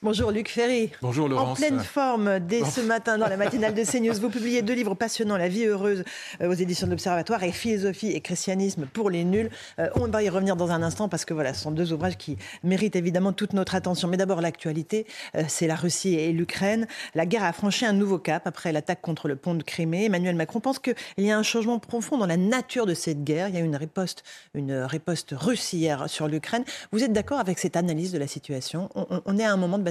Bonjour Luc Ferry. Bonjour Laurence. En pleine forme dès ce matin dans la matinale de CNews. Vous publiez deux livres passionnants, La vie heureuse euh, aux éditions de l'Observatoire et Philosophie et christianisme pour les nuls. Euh, on va y revenir dans un instant parce que voilà, ce sont deux ouvrages qui méritent évidemment toute notre attention. Mais d'abord l'actualité, euh, c'est la Russie et l'Ukraine. La guerre a franchi un nouveau cap après l'attaque contre le pont de Crimée. Emmanuel Macron pense qu'il y a un changement profond dans la nature de cette guerre. Il y a une riposte, une riposte russe hier sur l'Ukraine. Vous êtes d'accord avec cette analyse de la situation? On, on est à un moment de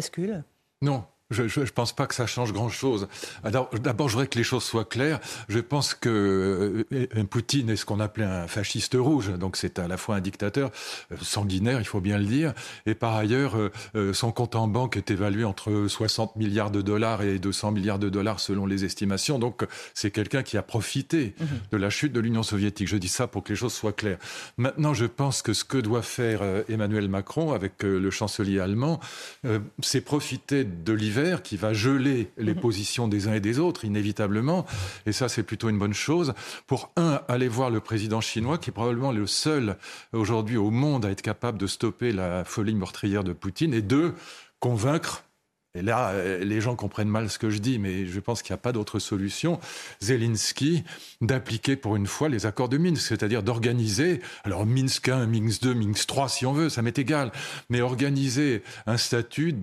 Non, je ne pense pas que ça change grand-chose. Alors, d'abord, je voudrais que les choses soient claires. Je pense que euh, Poutine est ce qu'on appelait un fasciste rouge, donc c'est à la fois un dictateur euh, sanguinaire, il faut bien le dire, et par ailleurs, euh, son compte en banque est évalué entre 60 milliards de dollars et 200 milliards de dollars selon les estimations. Donc, c'est quelqu'un qui a profité mmh. de la chute de l'Union soviétique. Je dis ça pour que les choses soient claires. Maintenant, je pense que ce que doit faire Emmanuel Macron avec le chancelier allemand, c'est profiter de l'hiver qui va geler les mhm. positions des uns et des autres, inévitablement. Et ça, c'est plutôt une bonne chose. Pour un, aller voir le président chinois, qui est probablement le seul aujourd'hui au monde à être capable de stopper la folie meurtrière de Poutine. Et deux, convaincre et là, euh, les gens comprennent mal ce que je dis, mais je pense qu'il n'y a pas d'autre solution. Zelensky d'appliquer pour une fois les accords de Minsk, c'est-à-dire d'organiser, alors Minsk 1, Minsk 2, Minsk 3 si on veut, ça m'est égal, mais organiser un statut,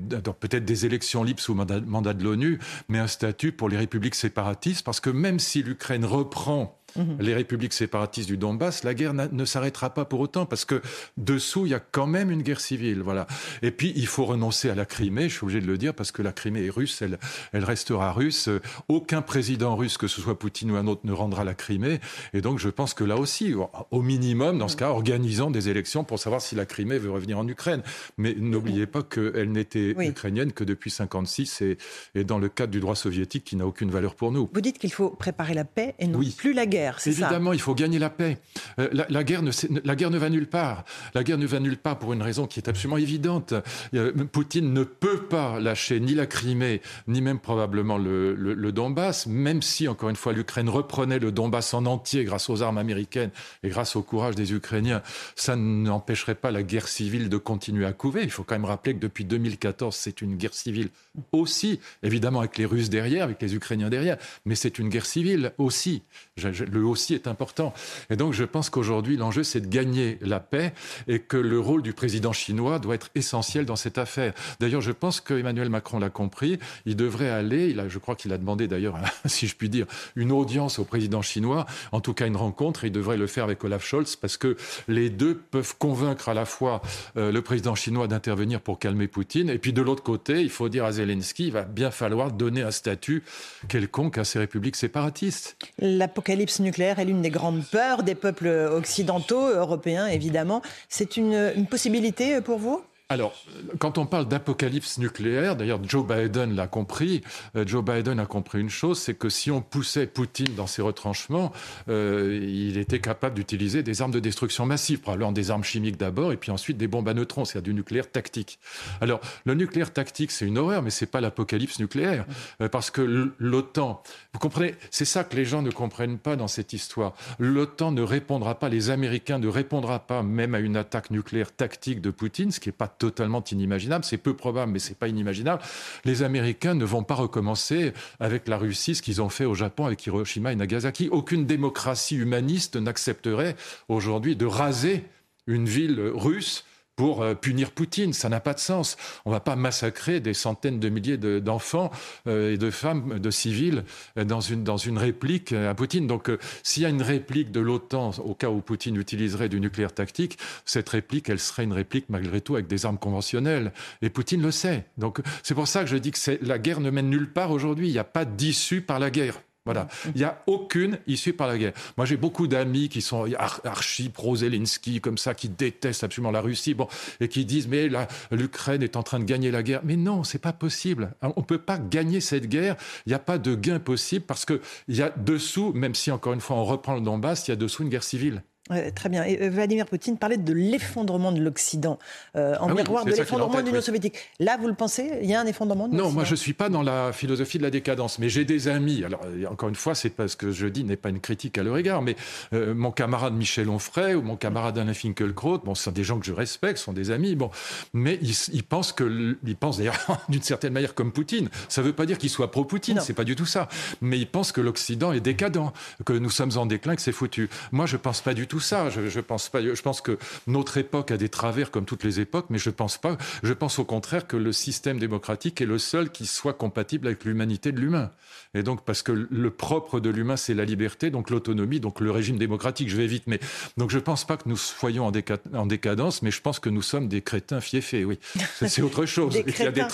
peut-être des élections libres sous mandat, mandat de l'ONU, mais un statut pour les républiques séparatistes, parce que même si l'Ukraine reprend Mhm. les républiques séparatistes du Donbass, la guerre ne s'arrêtera pas pour autant parce que dessous, il y a quand même une guerre civile. Voilà. Et puis, il faut renoncer à la Crimée, je suis obligé de le dire, parce que la Crimée est russe, elle, elle restera russe. Aucun président russe, que ce soit Poutine ou un autre, ne rendra la Crimée. Et donc, je pense que là aussi, au minimum, dans ce cas, organisons des élections pour savoir si la Crimée veut revenir en Ukraine. Mais n'oubliez pas qu'elle n'était ukrainienne que depuis 56 et, et, dans le cadre du droit soviétique qui n'a aucune valeur pour nous. Vous dites qu'il faut préparer la paix et non plus la guerre. Évidemment, il faut gagner la paix. Euh, la, guerre ne, va nulle part. La guerre ne va nulle part pour une raison qui est absolument évidente. Euh, Poutine ne peut pas lâcher ni la Crimée, ni même probablement le, le Donbass, même si, encore une fois, l'Ukraine reprenait le Donbass en entier grâce aux armes américaines et grâce au courage des Ukrainiens. Ça n'empêcherait pas la guerre civile de continuer à couver. Il faut quand même rappeler que depuis 2014, c'est une guerre civile aussi, évidemment avec les Russes derrière, avec les Ukrainiens derrière, mais c'est une guerre civile aussi. Le aussi est important. Et donc je pense qu'aujourd'hui, l'enjeu, c'est de gagner la paix et que le rôle du président chinois doit être essentiel dans cette affaire. D'ailleurs, je pense qu'Emmanuel Macron l'a compris. Il devrait aller, il a, je crois qu'il a demandé d'ailleurs, si je puis dire, une audience au président chinois, en tout cas une rencontre. il devrait le faire avec Olaf Scholz parce que les deux peuvent convaincre à la fois euh, le président chinois d'intervenir pour calmer Poutine et puis de l'autre côté, il faut dire à Zelensky, il va bien falloir donner un statut quelconque à ces républiques séparatistes. L'apocalypse nucléaire est l'une des grandes peurs des peuples occidentaux, européens évidemment. C'est une possibilité pour vous? Alors, quand on parle d'apocalypse nucléaire, d'ailleurs Joe Biden l'a compris, euh, Joe Biden a compris une chose, c'est que si on poussait Poutine dans ses retranchements, euh, il était capable d'utiliser des armes de destruction massive, probablement des armes chimiques d'abord, et puis ensuite des bombes à neutrons, c'est-à-dire du nucléaire tactique. Alors, le nucléaire tactique, c'est une horreur, mais c'est pas l'apocalypse nucléaire, euh, parce que l'OTAN, vous comprenez, c'est ça que les gens ne comprennent pas dans cette histoire. L'OTAN ne répondra pas, les Américains ne répondra pas même à une attaque nucléaire tactique de Poutine, ce qui est pas totalement inimaginable. C'est peu probable, mais c'est pas inimaginable. Les Américains ne vont pas recommencer avec la Russie ce qu'ils ont fait au Japon avec Hiroshima et Nagasaki. Aucune démocratie humaniste n'accepterait aujourd'hui de raser une ville russe pour euh, punir Poutine. Ça n'a pas de sens. On ne va pas massacrer des centaines de milliers d'enfants euh, et de femmes, de civils, euh, dans une, dans une réplique à Poutine. Donc, s'il y a une réplique de l'OTAN, au cas où Poutine utiliserait du nucléaire tactique, cette réplique, elle serait une réplique malgré tout avec des armes conventionnelles. Et Poutine le sait. Donc, c'est pour ça que je dis que la guerre ne mène nulle part aujourd'hui. Il n'y a pas d'issue par la guerre. Voilà. Mm. Il n'y a aucune issue par la guerre. Moi, j'ai beaucoup d'amis qui sont archi pro-Zelensky, comme ça, qui détestent absolument la Russie, bon, et qui disent, mais l'Ukraine est en train de gagner la guerre. Mais non, c'est pas possible. On ne peut pas gagner cette guerre. Il n'y a pas de gain possible parce qu'il y a dessous, même si encore une fois on reprend le Donbass, il y a dessous une guerre civile très bien. Et euh, Vladimir Poutine parlait de l'effondrement de l'Occident euh, en ah miroir de l'effondrement de l'Union soviétique. Là, vous le pensez Il y a un effondrement de Non, moi je ne suis pas dans la philosophie de la décadence, mais j'ai des amis. Alors, encore une fois, c'est parce que je dis n'est pas une critique à leur égard, mais euh, mon camarade Michel Onfray ou mon camarade Alain Finkielkraut, bon, ce sont des gens que je respecte, ce sont des amis, bon, mais ils, pensent que, ils pensent d'ailleurs d'une certaine manière comme Poutine. Ça ne veut pas dire qu'ils soient pro-Poutine, c'est pas du tout ça. Mais ils pensent que l'Occident est décadent, que nous sommes en déclin, que c'est foutu. Moi, je pense pas du tout tout ça. Je, pense pas. Je pense que notre époque a des travers comme toutes les époques, mais je pense pas. Je pense au contraire que le système démocratique est le seul qui soit compatible avec l'humanité de l'humain. Et donc parce que le propre de l'humain c'est la liberté, donc l'autonomie, donc le régime démocratique. Je vais vite, mais donc je pense pas que nous soyons en, décadence, mais je pense que nous sommes des crétins fiefés. Oui, c'est autre chose. il, y a des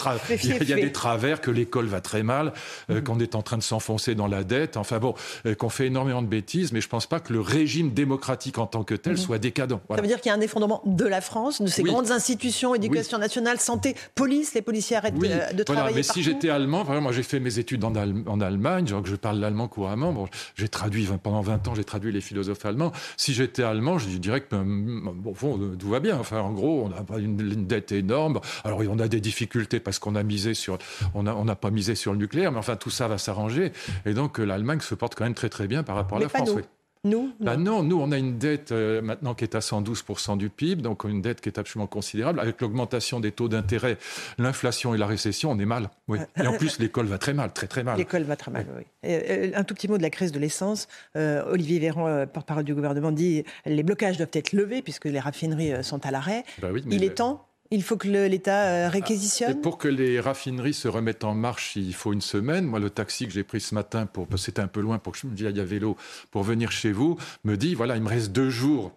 il, y a des travers que l'école va très mal, euh, mm. qu'on est en train de s'enfoncer dans la dette. Enfin bon, euh, qu'on fait énormément de bêtises, mais je pense pas que le régime démocratique en tant que tel mhm. soit décadent. Ça veut dire qu'il y a un effondrement de la France, de ses grandes institutions, éducation nationale, santé, police, les policiers arrêtent de, de travailler. mais si j'étais allemand, moi j'ai fait mes études en, en Allemagne, genre que je parle l'allemand couramment, bon, j'ai traduit pendant 20 ans, j'ai traduit les philosophes allemands. Si j'étais allemand, je dirais que bon, tout va bien. Enfin, en gros, on n'a pas une, dette énorme. Alors, on a des difficultés parce qu'on a misé sur, on n'a on pas misé sur le nucléaire, mais enfin, tout ça va s'arranger. Et donc, l'Allemagne se porte quand même très très bien par rapport à la France. Nous bah non. nous, on a une dette euh, maintenant qui est à 112% du PIB, donc une dette qui est absolument considérable. Avec l'augmentation des taux d'intérêt, l'inflation et la récession, on est mal. Oui. Et en plus, l'école va très mal, très très mal. L'école va très mal, oui. Euh, un tout petit mot de la crise de l'essence. Euh, Olivier Véran, porte-parole du gouvernement, dit les blocages doivent être levés puisque les raffineries sont à l'arrêt. Bah oui, Il est temps il faut que l'État euh, réquisitionne Pour que les raffineries se remettent en marche, il faut une semaine. Moi, le taxi que j'ai pris ce matin, pour, c'était un peu loin pour que je me dise, il y a vélo, pour venir chez vous, me dit, voilà, il me reste deux jours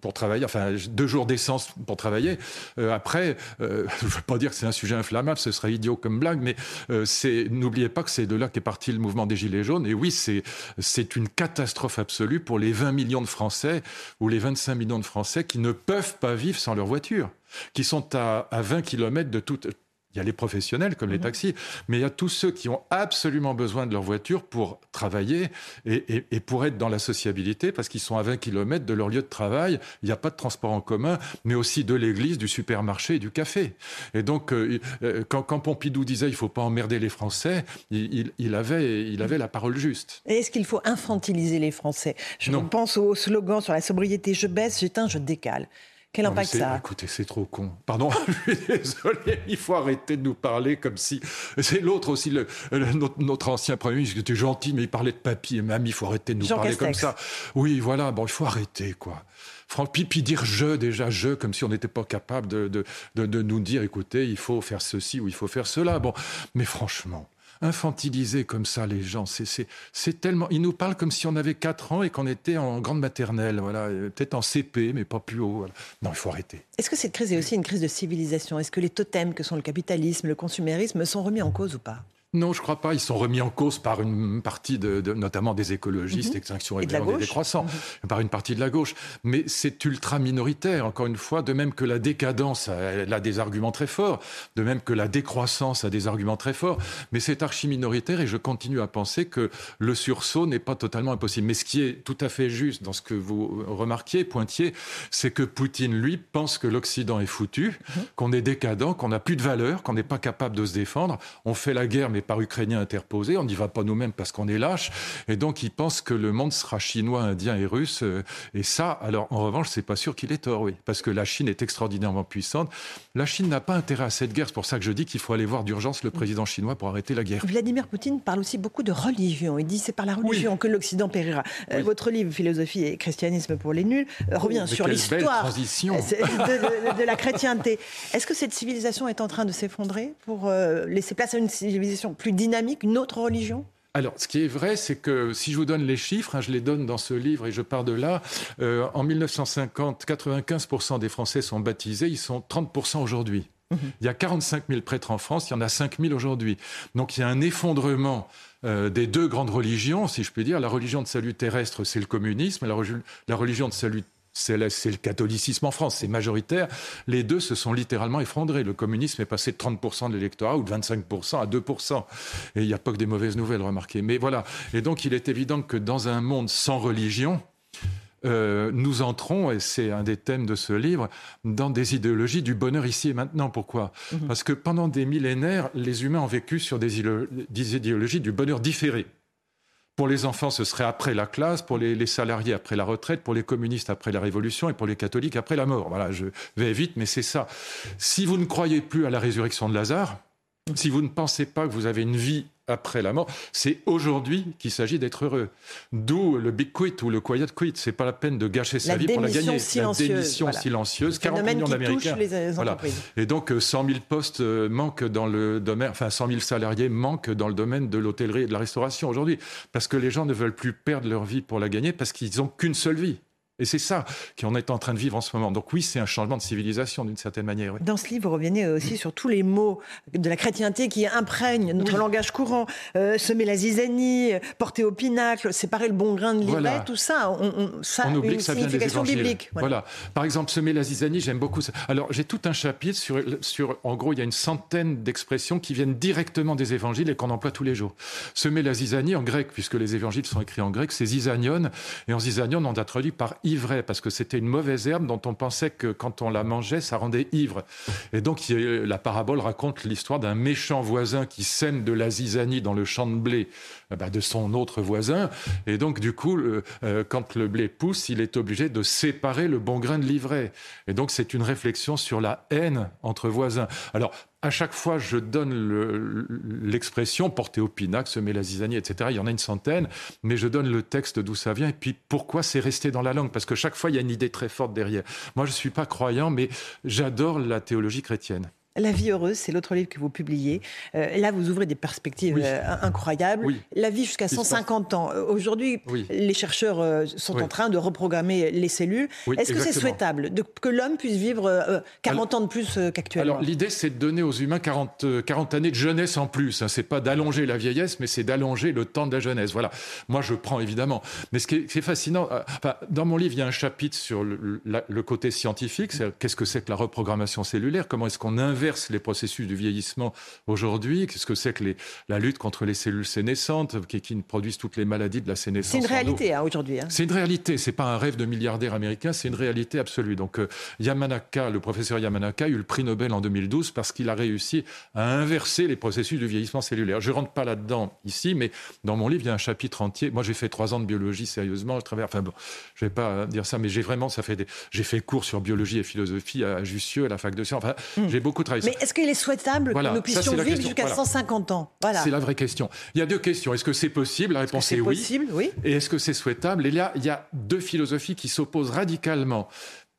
pour travailler, enfin deux jours d'essence pour travailler. Euh, après, euh, je ne veux pas dire que c'est un sujet inflammable, ce serait idiot comme blague, mais c'est n'oubliez pas que c'est de là qu'est parti le mouvement des Gilets jaunes. Et oui, c'est une catastrophe absolue pour les 20 millions de Français ou les 25 millions de Français qui ne peuvent pas vivre sans leur voiture qui sont à, à 20 km de toute il y a les professionnels comme les mhm. taxis, mais il y a tous ceux qui ont absolument besoin de leur voiture pour travailler et, pour être dans la sociabilité parce qu'ils sont à 20 km de leur lieu de travail. Il n'y a pas de transport en commun, mais aussi de l'église, du supermarché et du café. Et donc, euh, euh, quand, Pompidou disait il ne faut pas emmerder les Français, il, avait, il avait la parole juste. Est-ce qu'il faut infantiliser les Français? Je pense au slogan sur la sobriété je baisse, j'éteins, je décale. Quel impact ça a Écoutez, c'est trop con. Pardon, je suis désolé, il faut arrêter de nous parler comme si. C'est l'autre aussi, le, notre, ancien Premier ministre, qui était gentil, mais il parlait de papy et mamie, il faut arrêter de nous parler comme ça. Oui, voilà, bon, il faut arrêter, quoi. Puis, puis dire je, déjà je, comme si on n'était pas capable de, de, de, de nous dire, écoutez, il faut faire ceci ou il faut faire cela. Bon, mais franchement infantiliser comme ça les gens. C'est tellement. Ils nous parlent comme si on avait 4 ans et qu'on était en grande maternelle, voilà, peut-être en CP, mais pas plus haut. Non, il faut arrêter. Est-ce que cette crise est aussi une crise de civilisation? Est-ce que les totems que sont le capitalisme, le consumérisme sont remis en cause ou pas? Non, je crois pas. Ils sont remis en cause par une partie, de, notamment des écologistes, mhm. Extinction et, des décroissants, mhm. par une partie de la gauche. Mais c'est ultra minoritaire, encore une fois, de même que la décadence elle a des arguments très forts, de même que la décroissance a des arguments très forts. Mais c'est archi minoritaire et je continue à penser que le sursaut n'est pas totalement impossible. Mais ce qui est tout à fait juste dans ce que vous remarquiez, pointiez, c'est que Poutine, lui, pense que l'Occident est foutu, mhm. qu'on est décadent, qu'on n'a plus de valeur, qu'on n'est pas capable de se défendre. On fait la guerre, mais par Ukrainiens interposés. On n'y va pas nous-mêmes parce qu'on est lâche. Et donc, il pense que le monde sera chinois, indien et russe. Euh, et ça, alors, en revanche, c'est pas sûr qu'il ait tort, oui. Parce que la Chine est extraordinairement puissante. La Chine n'a pas intérêt à cette guerre. C'est pour ça que je dis qu'il faut aller voir d'urgence le président chinois pour arrêter la guerre. Vladimir Poutine parle aussi beaucoup de religion. Il dit c'est par la religion que l'Occident périra. Euh, votre livre, Philosophie et christianisme pour les nuls, euh, revient sur l'histoire de, de, la chrétienté. Est-ce que cette civilisation est en train de s'effondrer pour laisser place à une civilisation plus dynamique, une autre religion? Alors, ce qui est vrai, c'est que si je vous donne les chiffres, hein, je les donne dans ce livre et je pars de là, euh, en 1950, 95% des Français sont baptisés, ils sont 30% aujourd'hui. Mhm. Il y a 45 000 prêtres en France, il y en a 5 000 aujourd'hui. Donc il y a un effondrement euh, des deux grandes religions, si je puis dire. La religion de salut terrestre, c'est le communisme, la, la religion de salut c'est le, catholicisme en France, c'est majoritaire. Les deux se sont littéralement effondrés. Le communisme est passé de 30% de l'électorat ou de 25% à 2%. Et il n'y a pas que des mauvaises nouvelles, remarquez. Mais voilà. Et donc, il est évident que dans un monde sans religion, euh, nous entrons, et c'est un des thèmes de ce livre, dans des idéologies du bonheur ici et maintenant. Pourquoi? Mhm. Parce que pendant des millénaires, les humains ont vécu sur des, idéologies du bonheur différé. Pour les enfants, ce serait après la classe, pour les, salariés après la retraite, pour les communistes après la révolution et pour les catholiques après la mort. Voilà, je vais vite, mais c'est ça. Si vous ne croyez plus à la résurrection de Lazare, si vous ne pensez pas que vous avez une vie après la mort. C'est aujourd'hui qu'il s'agit d'être heureux. D'où le big quit ou le quiet quit. C'est pas la peine de gâcher sa vie pour la gagner. La démission silencieuse. 40 millions d'Américains. Voilà. Et donc 100 euh, 000 postes euh, manquent dans le domaine, enfin 100 000 salariés manquent dans le domaine de l'hôtellerie et de la restauration aujourd'hui. Parce que les gens ne veulent plus perdre leur vie pour la gagner parce qu'ils n'ont qu'une seule vie. Et c'est ça qu'on est en train de vivre en ce moment. Donc oui, c'est un changement de civilisation d'une certaine manière. Dans ce livre, vous revenez aussi sur tous les mots de la chrétienté qui imprègnent notre langage courant. Euh, semer la zizanie, porter au pinacle, séparer le bon grain de l'ivraie, tout ça, on, ça on oublie que ça vient des évangiles. biblique. Voilà. Par exemple, semer la zizanie, j'aime beaucoup ça. Alors j'ai tout un chapitre sur, sur, en gros, il y a une centaine d'expressions qui viennent directement des évangiles et qu'on emploie tous les jours. Semer la zizanie en grec, puisque les évangiles sont écrits en grec, c'est zizanion. Et en zizanion, on a traduit par parce que c'était une mauvaise herbe dont on pensait que quand on la mangeait, ça rendait ivre. Et donc la parabole raconte l'histoire d'un méchant voisin qui sème de la zizanie dans le champ de blé bah, de son autre voisin. Et donc du coup, euh, quand le blé pousse, il est obligé de séparer le bon grain de l'ivraie. Et donc c'est une réflexion sur la haine entre voisins. Alors à chaque fois, je donne l'expression porter au pinac, semer la zizanie, etc. Il y en a une centaine, mais je donne le texte d'où ça vient et puis pourquoi c'est resté dans la langue? Parce que chaque fois, il y a une idée très forte derrière. Moi, je ne suis pas croyant, mais j'adore la théologie chrétienne. La vie heureuse, c'est l'autre livre que vous publiez. Euh, là, vous ouvrez des perspectives euh, incroyables. La vie jusqu'à 150 ans. Euh, aujourd'hui, les chercheurs sont en train de reprogrammer les cellules. Est-ce que c'est souhaitable que l'homme puisse vivre 40 ans de plus qu'actuellement? Alors, l'idée, c'est de donner aux humains 40, 40 années de jeunesse en plus. Hein. C'est pas d'allonger la vieillesse, mais c'est d'allonger le temps de la jeunesse. Voilà. Moi, je prends évidemment. Mais ce qui est, fascinant, dans mon livre, il y a un chapitre sur le, le côté scientifique. Qu'est-ce que c'est que la reprogrammation cellulaire? Comment est-ce qu'on inverse les processus du vieillissement aujourd'hui. Qu'est-ce que c'est que la lutte contre les cellules sénescentes qui, qui produisent toutes les maladies de la sénescence C'est une réalité hein, aujourd'hui. Hein. C'est une réalité. C'est pas un rêve de milliardaire américain. C'est une réalité absolue. Donc euh, Yamanaka, le professeur Yamanaka, a eu le prix Nobel en 2012 parce qu'il a réussi à inverser les processus du vieillissement cellulaire. Je rentre pas là-dedans ici, mais dans mon livre il y a un chapitre entier. Moi j'ai fait trois ans de biologie sérieusement. Je travaille. Enfin bon, je vais pas dire ça, mais j'ai vraiment ça fait des... j'ai fait cours sur biologie et philosophie à Jussieu à la fac de sciences. Enfin, hmm. j'ai beaucoup mais est-ce qu'il est souhaitable que nous puissions vivre jusqu'à 150 ans? Voilà. C'est la vraie question. Il y a deux questions. Est-ce que c'est possible? La réponse est, est, oui. Possible, oui. Et est-ce que c'est souhaitable? Et là, il y a deux philosophies qui s'opposent radicalement.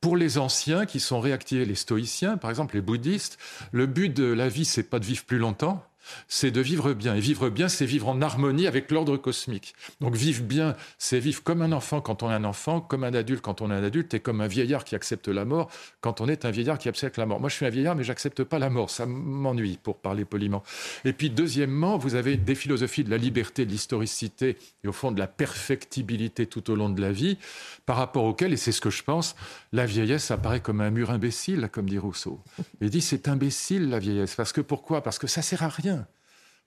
Pour les anciens qui sont réactivés, les stoïciens, par exemple les bouddhistes, le but de la vie, c'est pas de vivre plus longtemps, c'est de vivre bien. Et vivre bien, c'est vivre en harmonie avec l'ordre cosmique. Donc vivre bien, c'est vivre comme un enfant quand on est un enfant, comme un adulte quand on est un adulte, et comme un vieillard qui accepte la mort quand on est un vieillard qui accepte la mort. Moi, je suis un vieillard, mais j'accepte pas la mort. Ça m'ennuie, pour parler poliment. Et puis, deuxièmement, vous avez des philosophies de la liberté, de l'historicité, et au fond de la perfectibilité tout au long de la vie, par rapport auxquelles, et c'est ce que je pense, la vieillesse apparaît comme un mur imbécile, comme dit Rousseau. Il dit c'est imbécile la vieillesse. Parce que pourquoi? Parce que ça sert à rien.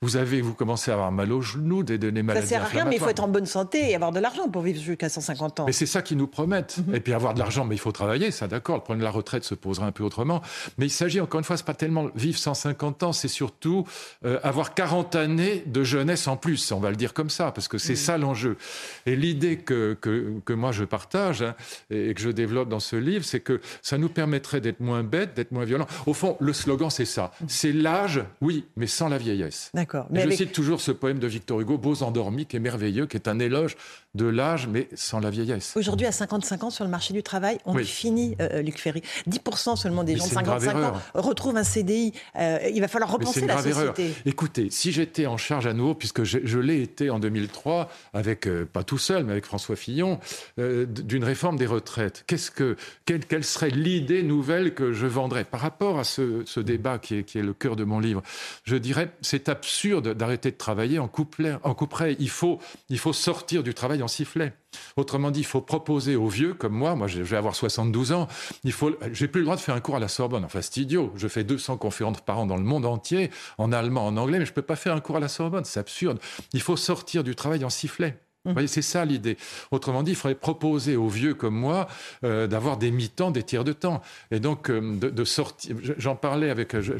Vous avez, vous commencez à avoir mal aux genoux, des, des maladies Ça sert à rien, mais il faut être en bonne santé et avoir de l'argent pour vivre jusqu'à 150 ans. Mais c'est ça qu'ils nous promettent. Mhm. Et puis avoir de l'argent, mais il faut travailler, ça d'accord. Le problème de la retraite se posera un peu autrement. Mais il s'agit, encore une fois, c'est pas tellement vivre 150 ans, c'est surtout euh, avoir 40 années de jeunesse en plus, on va le dire comme ça, parce que c'est mhm. ça l'enjeu. Et l'idée que, que, que, moi je partage hein, et que je développe dans ce livre, c'est que ça nous permettrait d'être moins bêtes, d'être moins violents. Au fond, le slogan, c'est ça. Mhm. C'est l'âge, oui, mais sans la vieillesse. D'accord. D'accord. Mais je cite toujours ce poème de Victor Hugo, Beaux endormis, qui est merveilleux, qui est un éloge de l'âge, mais sans la vieillesse. Aujourd'hui, à 55 ans, sur le marché du travail, on est fini, euh, Luc Ferry. 10% seulement des gens de 55 ans retrouvent un CDI. Euh, il va falloir repenser la société. Écoutez, si j'étais en charge à nouveau, puisque je, l'ai été en 2003, avec, euh, pas tout seul, mais avec François Fillon, d'une réforme des retraites, qu'est-ce que, quelle, serait l'idée nouvelle que je vendrais? Par rapport à ce, débat qui est, qui est, le cœur de mon livre Je dirais, c'est absurde d'arrêter de travailler en couplet. En couperet. Il faut, il faut sortir du travail sifflet. Autrement dit, il faut proposer aux vieux comme moi, moi je vais avoir 72 ans, il faut, j'ai plus le droit de faire un cours à la Sorbonne. Enfin, c'est idiot. Je fais 200 conférences par an dans le monde entier, en allemand, en anglais, mais je peux pas faire un cours à la Sorbonne. C'est absurde. Il faut sortir du travail en sifflet. Vous voyez, c'est ça l'idée. Autrement dit, il faudrait proposer aux vieux comme moi euh, d'avoir des mi-temps, des tiers de temps. Et donc, euh, de, sortir. J'en parlais avec. Je,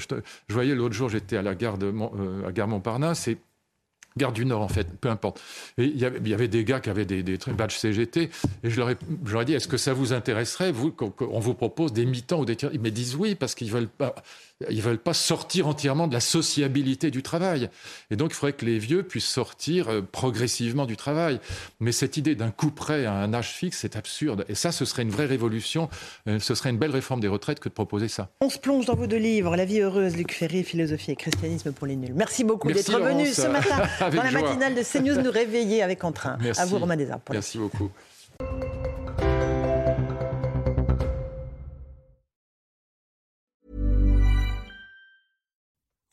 voyais l'autre jour, j'étais à la gare, de, euh, à gare Montparnasse et Gare du Nord, en fait, peu importe. Et il y avait, des gars qui avaient des, des badges CGT, et je leur ai, dit, est-ce que ça vous intéresserait, vous, qu'on vous propose des mi-temps ou des tiers Ils me disent oui, parce qu'ils veulent pas, ils veulent pas sortir entièrement de la sociabilité du travail. Et donc, il faudrait que les vieux puissent sortir euh, progressivement du travail. Mais cette idée d'un coup près à un âge fixe, c'est absurde. Et ça, ce serait une vraie révolution. Euh, ce serait une belle réforme des retraites que de proposer ça. On se plonge dans vos deux livres, La vie heureuse, Luc Ferry, Philosophie et christianisme pour les nuls. Merci beaucoup d'être venu ce matin dans la matinale de CNews nous réveiller avec entrain. Merci. À vous, Romain Desarts. Merci beaucoup.